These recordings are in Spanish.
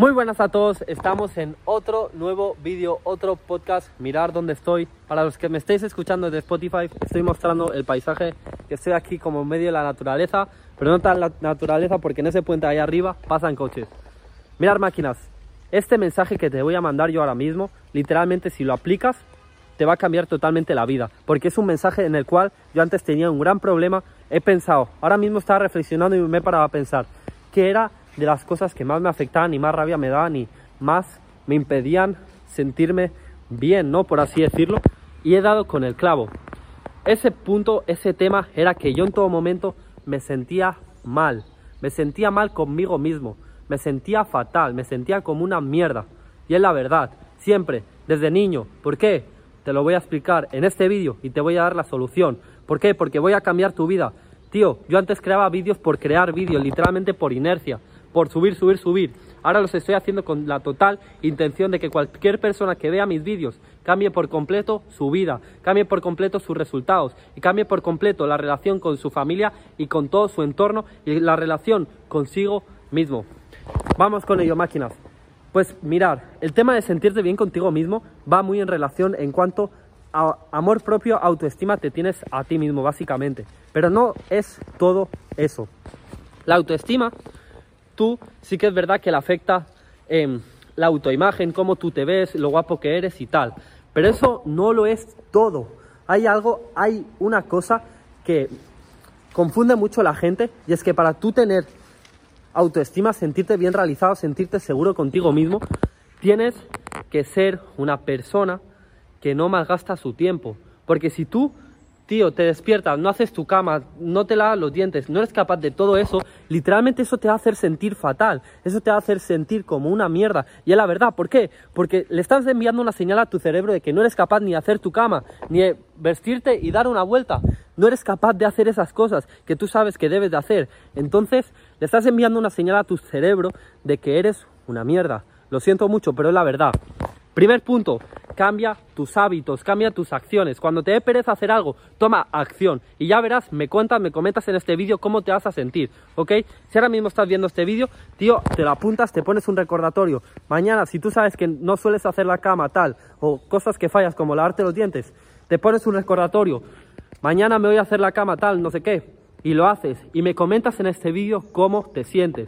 Muy buenas a todos, estamos en otro nuevo vídeo, otro podcast, mirar dónde estoy. Para los que me estéis escuchando desde Spotify, estoy mostrando el paisaje, que estoy aquí como medio de la naturaleza, pero no tan la naturaleza porque en ese puente ahí arriba pasan coches. Mirar máquinas, este mensaje que te voy a mandar yo ahora mismo, literalmente si lo aplicas, te va a cambiar totalmente la vida, porque es un mensaje en el cual yo antes tenía un gran problema, he pensado, ahora mismo estaba reflexionando y me he parado a pensar, que era de las cosas que más me afectaban y más rabia me daban y más me impedían sentirme bien, ¿no? Por así decirlo. Y he dado con el clavo. Ese punto, ese tema era que yo en todo momento me sentía mal. Me sentía mal conmigo mismo. Me sentía fatal. Me sentía como una mierda. Y es la verdad. Siempre. Desde niño. ¿Por qué? Te lo voy a explicar en este vídeo y te voy a dar la solución. ¿Por qué? Porque voy a cambiar tu vida. Tío, yo antes creaba vídeos por crear vídeos, literalmente por inercia por subir, subir, subir. Ahora los estoy haciendo con la total intención de que cualquier persona que vea mis vídeos cambie por completo su vida, cambie por completo sus resultados y cambie por completo la relación con su familia y con todo su entorno y la relación consigo mismo. Vamos con ello, máquinas. Pues mirar, el tema de sentirte bien contigo mismo va muy en relación en cuanto a amor propio, autoestima te tienes a ti mismo, básicamente. Pero no es todo eso. La autoestima tú sí que es verdad que le afecta em, la autoimagen, cómo tú te ves, lo guapo que eres y tal. Pero eso no lo es todo. Hay algo, hay una cosa que confunde mucho a la gente y es que para tú tener autoestima, sentirte bien realizado, sentirte seguro contigo mismo, tienes que ser una persona que no malgasta su tiempo. Porque si tú tío, te despiertas, no haces tu cama, no te lavas los dientes, no eres capaz de todo eso, literalmente eso te va a hacer sentir fatal, eso te va a hacer sentir como una mierda. Y es la verdad, ¿por qué? Porque le estás enviando una señal a tu cerebro de que no eres capaz ni de hacer tu cama, ni de vestirte y dar una vuelta. No eres capaz de hacer esas cosas que tú sabes que debes de hacer. Entonces, le estás enviando una señal a tu cerebro de que eres una mierda. Lo siento mucho, pero es la verdad. Primer punto, cambia tus hábitos, cambia tus acciones. Cuando te dé pereza hacer algo, toma acción. Y ya verás, me cuentas, me comentas en este vídeo cómo te vas a sentir, ¿ok? Si ahora mismo estás viendo este vídeo, tío, te lo apuntas, te pones un recordatorio. Mañana, si tú sabes que no sueles hacer la cama tal, o cosas que fallas como lavarte los dientes, te pones un recordatorio. Mañana me voy a hacer la cama tal, no sé qué, y lo haces. Y me comentas en este vídeo cómo te sientes,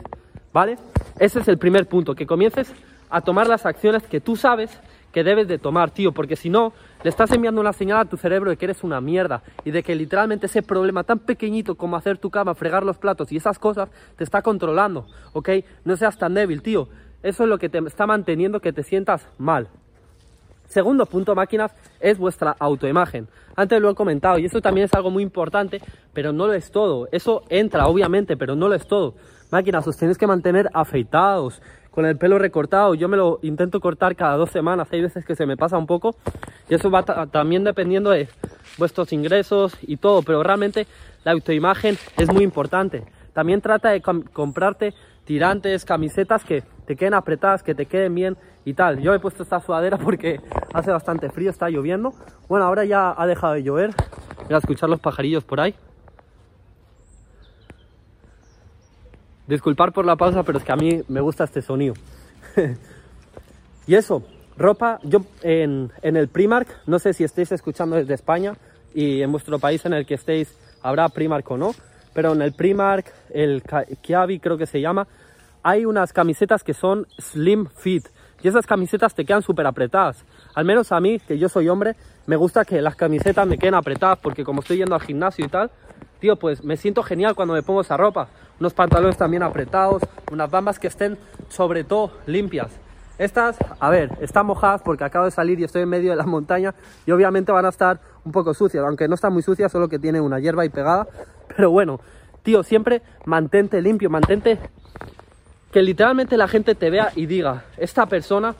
¿vale? Ese es el primer punto, que comiences a tomar las acciones que tú sabes que debes de tomar, tío, porque si no, le estás enviando una señal a tu cerebro de que eres una mierda y de que literalmente ese problema tan pequeñito como hacer tu cama, fregar los platos y esas cosas te está controlando, ¿ok? No seas tan débil, tío. Eso es lo que te está manteniendo que te sientas mal. Segundo punto, máquinas, es vuestra autoimagen. Antes lo he comentado y eso también es algo muy importante, pero no lo es todo. Eso entra, obviamente, pero no lo es todo. Máquinas, os tenéis que mantener afeitados, con el pelo recortado. Yo me lo intento cortar cada dos semanas, hay veces que se me pasa un poco. Y eso va también dependiendo de vuestros ingresos y todo, pero realmente la autoimagen es muy importante. También trata de comprarte tirantes, camisetas que te queden apretadas, que te queden bien y tal. Yo he puesto esta sudadera porque hace bastante frío, está lloviendo. Bueno, ahora ya ha dejado de llover. Voy a escuchar los pajarillos por ahí. Disculpar por la pausa, pero es que a mí me gusta este sonido. y eso, ropa, yo en, el Primark, no sé si estáis escuchando desde España y en vuestro país en el que estéis habrá Primark o no, pero en el Primark, el Kiabi creo que se llama, hay unas camisetas que son slim fit y esas camisetas te quedan súper apretadas. Al menos a mí, que yo soy hombre, me gusta que las camisetas me queden apretadas porque como estoy yendo al gimnasio y tal, tío, pues me siento genial cuando me pongo esa ropa. Unos pantalones también apretados, unas bambas que estén sobre todo limpias. Estas, a ver, están mojadas porque acabo de salir y estoy en medio de la montaña y obviamente van a estar un poco sucias, aunque no están muy sucias, solo que tiene una hierba y pegada. Pero bueno, tío, siempre mantente limpio, mantente que literalmente la gente te vea y diga, esta persona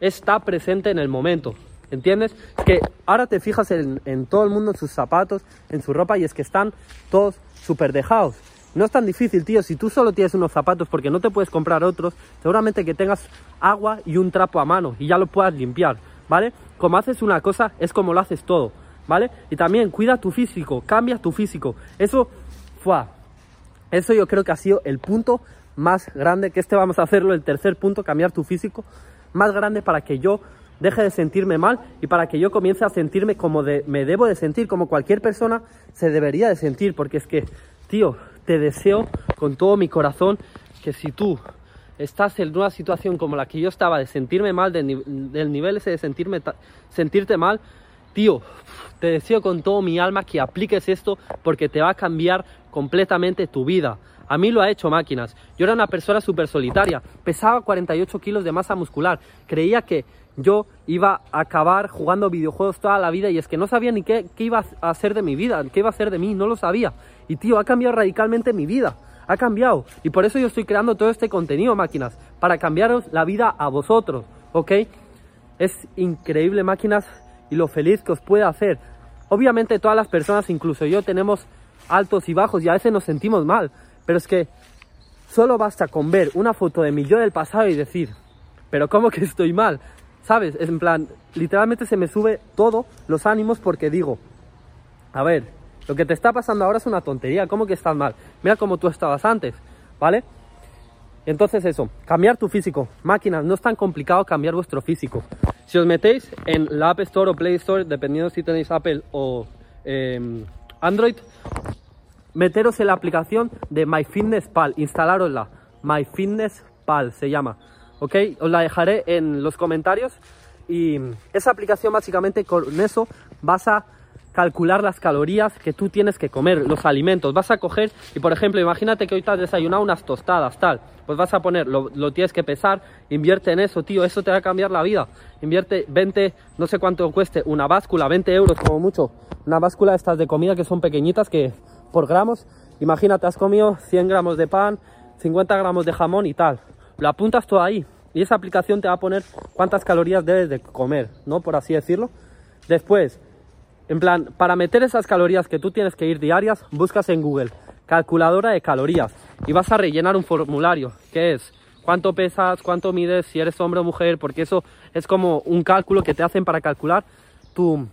está presente en el momento. ¿Entiendes? que ahora te fijas en, todo el mundo, en sus zapatos, en su ropa, y es que están todos súper dejados. No es tan difícil, tío. Si tú solo tienes unos zapatos porque no te puedes comprar otros, seguramente que tengas agua y un trapo a mano y ya lo puedas limpiar, ¿vale? Como haces una cosa, es como lo haces todo, ¿vale? Y también cuida tu físico, cambia tu físico. Eso, fue. Eso yo creo que ha sido el punto más grande, que este vamos a hacerlo, el tercer punto, cambiar tu físico, más grande para que yo deje de sentirme mal y para que yo comience a sentirme como de, me debo de sentir, como cualquier persona se debería de sentir, porque es que, tío, te deseo con todo mi corazón que si tú estás en una situación como la que yo estaba, de sentirme mal, del nivel ese de sentirme sentirte mal, tío, te deseo con todo mi alma que apliques esto porque te va a cambiar completamente tu vida. A mí lo ha hecho máquinas. Yo era una persona súper solitaria, pesaba 48 kilos de masa muscular, creía que yo iba a acabar jugando videojuegos toda la vida y es que no sabía ni qué, qué iba a hacer de mi vida, qué iba a hacer de mí, no lo sabía. Y tío, ha cambiado radicalmente mi vida ha cambiado. Y por eso yo estoy creando todo este contenido, máquinas, para cambiaros la vida a vosotros, ¿ok? Es increíble, máquinas, y lo feliz que os puede hacer. Obviamente todas las personas, incluso yo, tenemos altos y bajos y a veces nos sentimos mal, pero es que solo basta con ver una foto de mi yo del pasado y decir, pero ¿cómo que estoy mal? ¿Sabes? Es en plan, literalmente se me sube todo los ánimos porque digo, a ver, lo que te está pasando ahora es una tontería, ¿cómo que estás mal? Mira cómo tú estabas antes, ¿vale? Entonces eso, cambiar tu físico. Máquinas, no es tan complicado cambiar vuestro físico. Si os metéis en la App Store o Play Store, dependiendo si tenéis Apple o em, Android, meteros en la aplicación de MyFitnessPal, instalárosla. MyFitnessPal se llama, ¿ok? Os la dejaré en los comentarios y esa aplicación básicamente con eso vas a calcular las calorías que tú tienes que comer, los alimentos. Vas a coger y, por ejemplo, imagínate que hoy te has desayunado unas tostadas, tal. Pues vas a poner, lo, tienes que pesar, invierte en eso, tío, eso te va a cambiar la vida. Invierte 20, no sé cuánto cueste, una báscula, 20 euros como mucho. Una báscula estas de comida que son pequeñitas, que por gramos, imagínate, has comido 100 gramos de pan, 50 gramos de jamón y tal. Lo apuntas todo ahí. Y esa aplicación te va a poner cuántas calorías debes de comer, ¿no? Por así decirlo. Después, en plan, para meter esas calorías que tú tienes que ir diarias, buscas en Google calculadora de calorías y vas a rellenar un formulario que es cuánto pesas, cuánto mides, si eres hombre o mujer, porque eso es como un cálculo que te hacen para calcular tu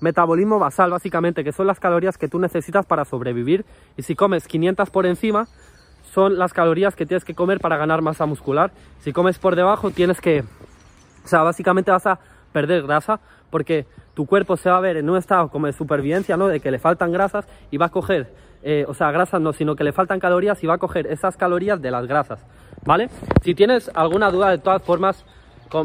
metabolismo basal, básicamente, que son las calorías que tú necesitas para sobrevivir. Y si comes 500 por encima, son las calorías que tienes que comer para ganar masa muscular. Si comes por debajo, tienes que, o sea, básicamente vas a perder grasa porque tu cuerpo se va a ver en un estado como de supervivencia, ¿no? De que le faltan grasas y va a coger, eh, o sea, grasas no, sino que le faltan calorías y va a coger esas calorías de las grasas, ¿vale? Si tienes alguna duda, de todas formas,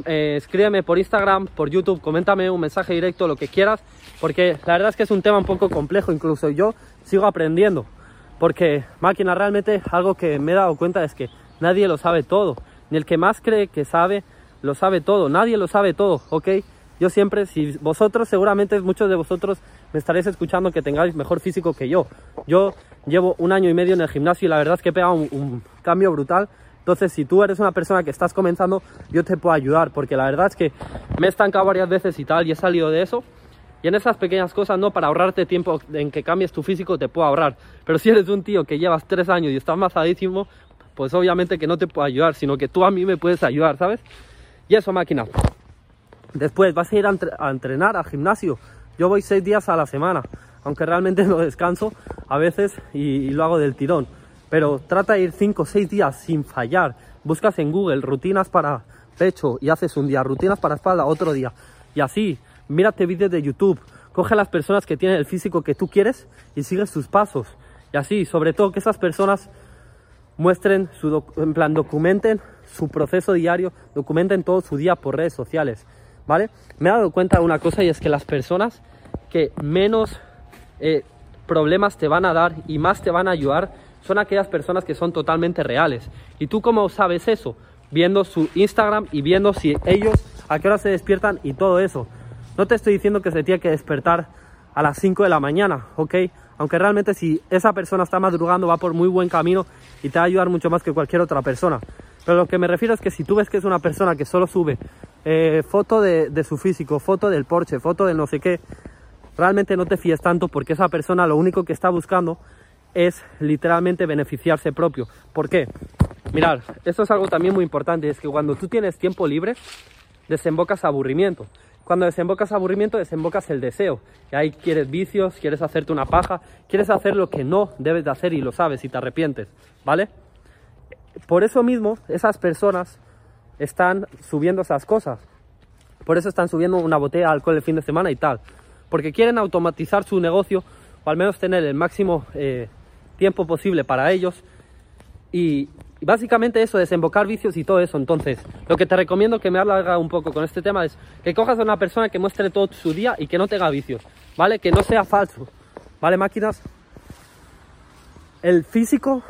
eh, escríbeme por Instagram, por YouTube, coméntame un mensaje directo, lo que quieras, porque la verdad es que es un tema un poco complejo, incluso yo sigo aprendiendo, porque máquina realmente algo que me he dado cuenta es que nadie lo sabe todo, ni el que más cree que sabe, lo sabe todo, nadie lo sabe todo, ¿ok? Yo siempre, si vosotros, seguramente muchos de vosotros me estaréis escuchando que tengáis mejor físico que yo. Yo llevo un año y medio en el gimnasio y la verdad es que he pegado un, cambio brutal. Entonces, si tú eres una persona que estás comenzando, yo te puedo ayudar, porque la verdad es que me he estancado varias veces y tal, y he salido de eso. Y en esas pequeñas cosas, no para ahorrarte tiempo en que cambies tu físico, te puedo ahorrar. Pero si eres un tío que llevas tres años y estás masadísimo, pues obviamente que no te puedo ayudar, sino que tú a mí me puedes ayudar, ¿sabes? Y eso, máquina. Después vas a ir a, entrenar al gimnasio. Yo voy seis días a la semana, aunque realmente no descanso a veces y, lo hago del tirón. Pero trata de ir cinco o seis días sin fallar. Buscas en Google rutinas para pecho y haces un día, rutinas para espalda otro día. Y así, mírate vídeos de YouTube, coge a las personas que tienen el físico que tú quieres y sigue sus pasos. Y así, sobre todo que esas personas muestren su en plan documenten su proceso diario, documenten todo su día por redes sociales. ¿vale? Me he dado cuenta de una cosa y es que las personas que menos eh, problemas te van a dar y más te van a ayudar son aquellas personas que son totalmente reales. ¿Y tú cómo sabes eso? Viendo su Instagram y viendo si ellos a qué hora se despiertan y todo eso. No te estoy diciendo que se tiene que despertar a las 5 de la mañana, ¿ok? Aunque realmente si esa persona está madrugando va por muy buen camino y te va a ayudar mucho más que cualquier otra persona. Pero lo que me refiero es que si tú ves que es una persona que solo sube eh, foto de, su físico, foto del Porsche, foto de no sé qué, realmente no te fíes tanto porque esa persona lo único que está buscando es literalmente beneficiarse propio. ¿Por qué? Mirad, esto es algo también muy importante, es que cuando tú tienes tiempo libre, desembocas aburrimiento. Cuando desembocas aburrimiento, desembocas el deseo. Y ahí quieres vicios, quieres hacerte una paja, quieres hacer lo que no debes de hacer y lo sabes y te arrepientes, ¿vale? por eso mismo esas personas están subiendo esas cosas. Por eso están subiendo una botella de alcohol el fin de semana y tal. Porque quieren automatizar su negocio o al menos tener el máximo eh, tiempo posible para ellos. Y básicamente eso, desembocar vicios y todo eso. Entonces, lo que te recomiendo que me haga un poco con este tema es que cojas a una persona que muestre todo su día y que no tenga vicios, ¿vale? Que no sea falso, ¿vale, máquinas? El físico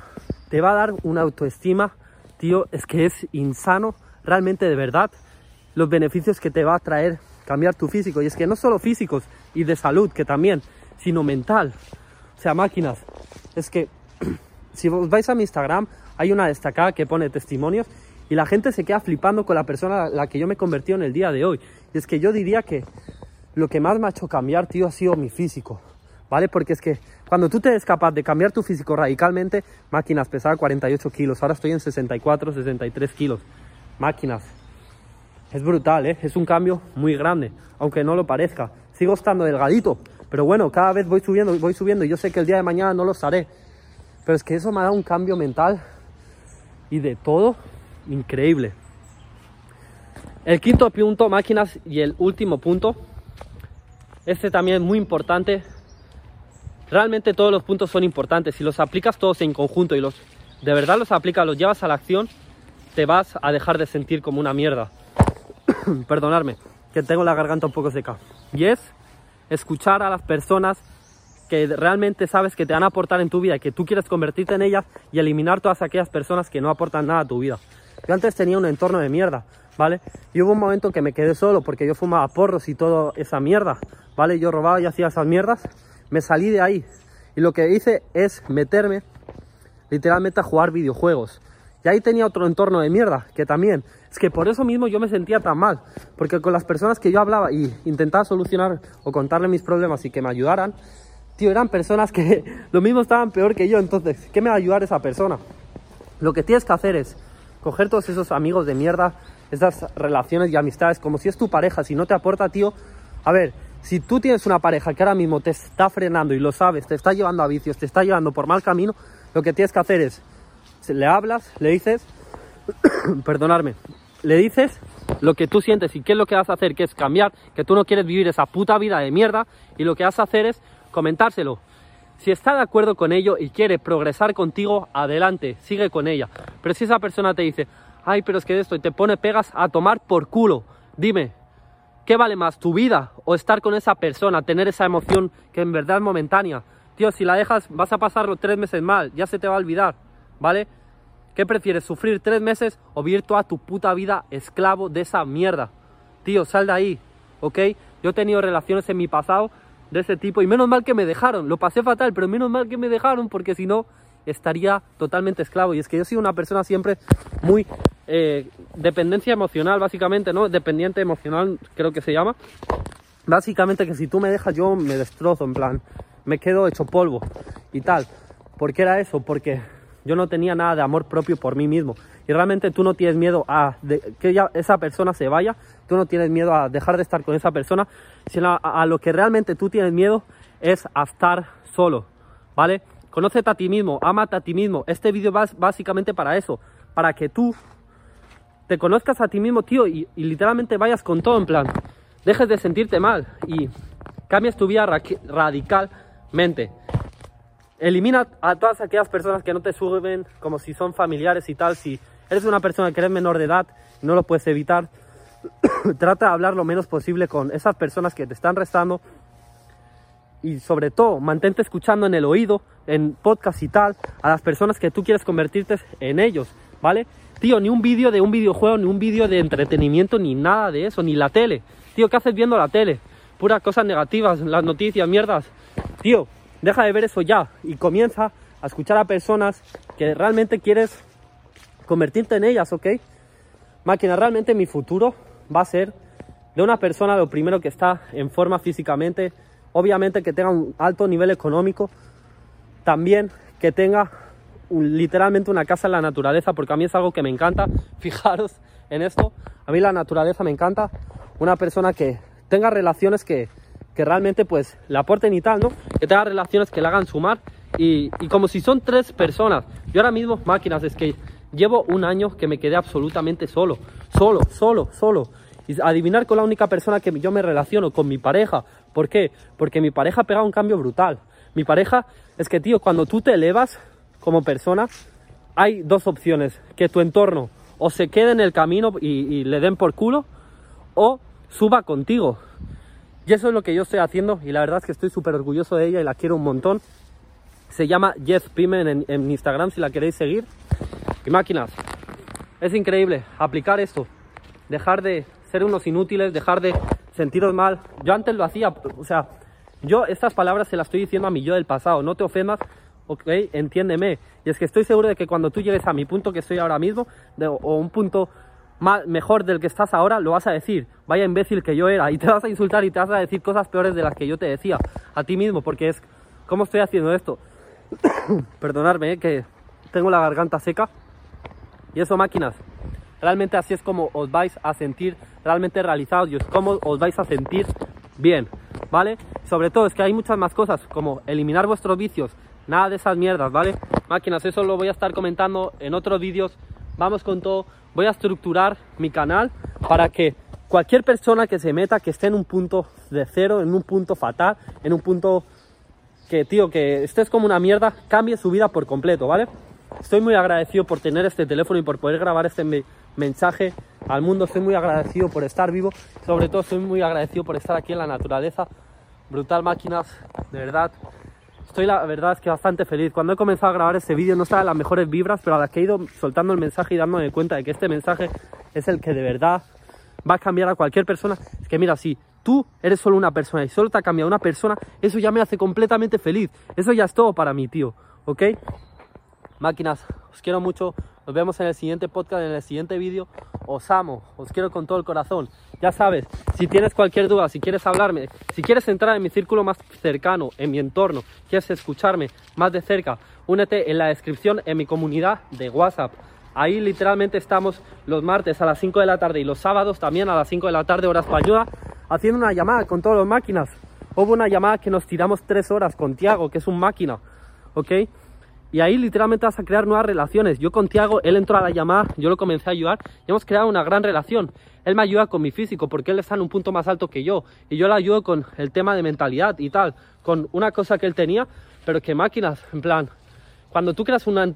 te va a dar una autoestima, tío, es que es insano, realmente de verdad, los beneficios que te va a traer cambiar tu físico. Y es que no solo físicos y de salud, que también, sino mental. O sea, máquinas. Es que si os vais a mi Instagram, hay una destacada que pone testimonios y la gente se queda flipando con la persona a la que yo me he convertido en el día de hoy. Y es que yo diría que lo que más me ha hecho cambiar, tío, ha sido mi físico. ¿Vale? Porque es que cuando tú te eres capaz de cambiar tu físico radicalmente, máquinas pesaba 48 kilos, ahora estoy en 64, 63 kilos. Máquinas. Es brutal, ¿eh? Es un cambio muy grande, aunque no lo parezca. Sigo estando delgadito, pero bueno, cada vez voy subiendo, voy subiendo y yo sé que el día de mañana no lo haré. Pero es que eso me ha dado un cambio mental y de todo increíble. El quinto punto, máquinas, y el último punto, este también es muy importante, Realmente todos los puntos son importantes. Si los aplicas todos en conjunto y los de verdad los aplicas, los llevas a la acción, te vas a dejar de sentir como una mierda. Perdonadme, que tengo la garganta un poco seca. Y es escuchar a las personas que realmente sabes que te van a aportar en tu vida que tú quieres convertirte en ellas y eliminar todas aquellas personas que no aportan nada a tu vida. Yo antes tenía un entorno de mierda, ¿vale? Y hubo un momento que me quedé solo porque yo fumaba porros y toda esa mierda, ¿vale? Yo robaba y hacía esas mierdas me salí de ahí y lo que hice es meterme literalmente a jugar videojuegos. Y ahí tenía otro entorno de mierda, que también, es que por eso mismo yo me sentía tan mal, porque con las personas que yo hablaba y intentaba solucionar o contarle mis problemas y que me ayudaran, tío, eran personas que lo mismo estaban peor que yo, entonces, ¿qué me va a ayudar esa persona? Lo que tienes que hacer es coger todos esos amigos de mierda, esas relaciones y amistades, como si es tu pareja, si no te aporta, tío, a ver, si tú tienes una pareja que ahora mismo te está frenando y lo sabes, te está llevando a vicios, te está llevando por mal camino, lo que tienes que hacer es, le hablas, le dices, perdonarme, le dices lo que tú sientes y qué es lo que vas a hacer, que es cambiar, que tú no quieres vivir esa puta vida de mierda y lo que vas a hacer es comentárselo. Si está de acuerdo con ello y quiere progresar contigo, adelante, sigue con ella. Pero si esa persona te dice, ay, pero es que de esto y te pone pegas a tomar por culo, dime, ¿Qué vale más, tu vida o estar con esa persona, tener esa emoción que en verdad es momentánea? Tío, si la dejas vas a pasarlo tres meses mal, ya se te va a olvidar, ¿vale? ¿Qué prefieres, sufrir tres meses o vivir toda tu puta vida esclavo de esa mierda? Tío, sal de ahí, ¿ok? Yo he tenido relaciones en mi pasado de ese tipo y menos mal que me dejaron, lo pasé fatal, pero menos mal que me dejaron porque si no estaría totalmente esclavo. Y es que yo soy una persona siempre muy eh, dependencia emocional, básicamente, ¿no? Dependiente emocional, creo que se llama. Básicamente que si tú me dejas, yo me destrozo, en plan, me quedo hecho polvo y tal. ¿Por qué era eso? Porque yo no tenía nada de amor propio por mí mismo. Y realmente tú no tienes miedo a que esa persona se vaya, tú no tienes miedo a dejar de estar con esa persona, sino a, lo que realmente tú tienes miedo es a estar solo, ¿vale? Conócete a ti mismo, amate a ti mismo. Este vídeo va básicamente para eso, para que tú te conozcas a ti mismo, tío, y, literalmente vayas con todo en plan, dejes de sentirte mal y cambies tu vida radicalmente. Elimina a todas aquellas personas que no te suben como si son familiares y tal. Si eres una persona que eres menor de edad no lo puedes evitar, trata de hablar lo menos posible con esas personas que te están restando. Y sobre todo, mantente escuchando en el oído, en podcast y tal, a las personas que tú quieres convertirte en ellos, ¿vale? Tío, ni un vídeo de un videojuego, ni un vídeo de entretenimiento, ni nada de eso, ni la tele. Tío, ¿qué haces viendo la tele? Puras cosas negativas, las noticias, mierdas. Tío, deja de ver eso ya y comienza a escuchar a personas que realmente quieres convertirte en ellas, ¿ok? Máquina, realmente mi futuro va a ser de una persona lo primero que está en forma físicamente, obviamente que tenga un alto nivel económico, también que tenga literalmente una casa en la naturaleza, porque a mí es algo que me encanta. Fijaros en esto, a mí la naturaleza me encanta. Una persona que tenga relaciones que, que realmente pues le aporten y tal, ¿no? Que tenga relaciones que le hagan sumar y, y, como si son tres personas. Yo ahora mismo, máquinas, es que Llevo un año que me quedé absolutamente solo, solo, solo, solo. Y adivinar con la única persona que yo me relaciono, con mi pareja. ¿Por qué? Porque mi pareja ha pegado un cambio brutal. Mi pareja es que, tío, cuando tú te elevas como persona, hay dos opciones. Que tu entorno o se quede en el camino y, le den por culo, o suba contigo. Y eso es lo que yo estoy haciendo y la verdad es que estoy súper orgulloso de ella y la quiero un montón. Se llama Jess Pimen en, Instagram si la queréis seguir. Y máquinas, es increíble aplicar esto. Dejar de ser unos inútiles, dejar de sentiros mal. Yo antes lo hacía, o sea, yo estas palabras se las estoy diciendo a mi yo del pasado. No te ofendas, ok, entiéndeme. Y es que estoy seguro de que cuando tú llegues a mi punto que estoy ahora mismo, o un punto más, mejor del que estás ahora, lo vas a decir. Vaya imbécil que yo era. Y te vas a insultar y te vas a decir cosas peores de las que yo te decía a ti mismo, porque es, ¿cómo estoy haciendo esto? Perdonadme, eh, que tengo la garganta seca. Y eso, máquinas, realmente así es como os vais a sentir realmente realizados y es como os vais a sentir bien, ¿vale? Sobre todo es que hay muchas más cosas como eliminar vuestros vicios, nada de esas mierdas, ¿vale? Máquinas, eso lo voy a estar comentando en otros vídeos. Vamos con todo. Voy a estructurar mi canal para que cualquier persona que se meta, que esté en un punto de cero, en un punto fatal, en un punto que, tío, que estés como una mierda, cambie su vida por completo, ¿vale? Estoy muy agradecido por tener este teléfono y por poder grabar este mensaje al mundo. Estoy muy agradecido por estar vivo. Sobre todo estoy muy agradecido por estar aquí en la naturaleza. Brutal máquinas, de verdad. Estoy la verdad es que bastante feliz. Cuando he comenzado a grabar este vídeo no estaba en las mejores vibras, pero a la que he ido soltando el mensaje y dándome cuenta de que este mensaje es el que de verdad va a cambiar a cualquier persona. Es que mira, si tú eres solo una persona y solo te ha cambiado una persona, eso ya me hace completamente feliz. Eso ya es todo para mí, tío. ¿Ok? Máquinas, os quiero mucho. Nos vemos en el siguiente podcast, en el siguiente vídeo. Os amo, os quiero con todo el corazón. Ya sabes, si tienes cualquier duda, si quieres hablarme, si quieres entrar en mi círculo más cercano, en mi entorno, quieres escucharme más de cerca, únete en la descripción en mi comunidad de WhatsApp. Ahí literalmente estamos los martes a las 5 de la tarde y los sábados también a las 5 de la tarde, hora española, haciendo una llamada con todas las máquinas. Hubo una llamada que nos tiramos 3 horas con Tiago, que es un máquina, ¿ok? Y ahí literalmente vas a crear nuevas relaciones. Yo con Tiago, él entró a la llamada, yo lo comencé a ayudar y hemos creado una gran relación. Él me ayuda con mi físico porque él está en un punto más alto que yo. Y yo le ayudo con el tema de mentalidad y tal, con una cosa que él tenía, pero que máquinas, en plan, cuando tú creas un,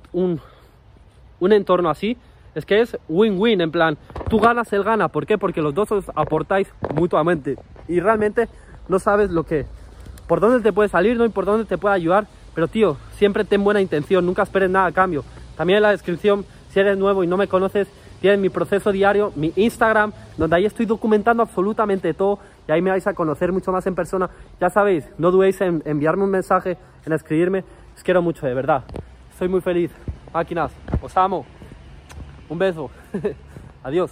un entorno así, es que es win-win, en plan, tú ganas, él gana. ¿Por qué? Porque los dos os aportáis mutuamente. Y realmente no sabes lo que, por dónde te puede salir, no y por dónde te puede ayudar pero tío, siempre ten buena intención, nunca esperes nada a cambio. También en la descripción, si eres nuevo y no me conoces, tienes mi proceso diario, mi Instagram, donde ahí estoy documentando absolutamente todo y ahí me vais a conocer mucho más en persona. Ya sabéis, no dudéis en enviarme un mensaje, en escribirme. Os quiero mucho, de verdad. Estoy muy feliz. Máquinas, os amo. Un beso. Adiós.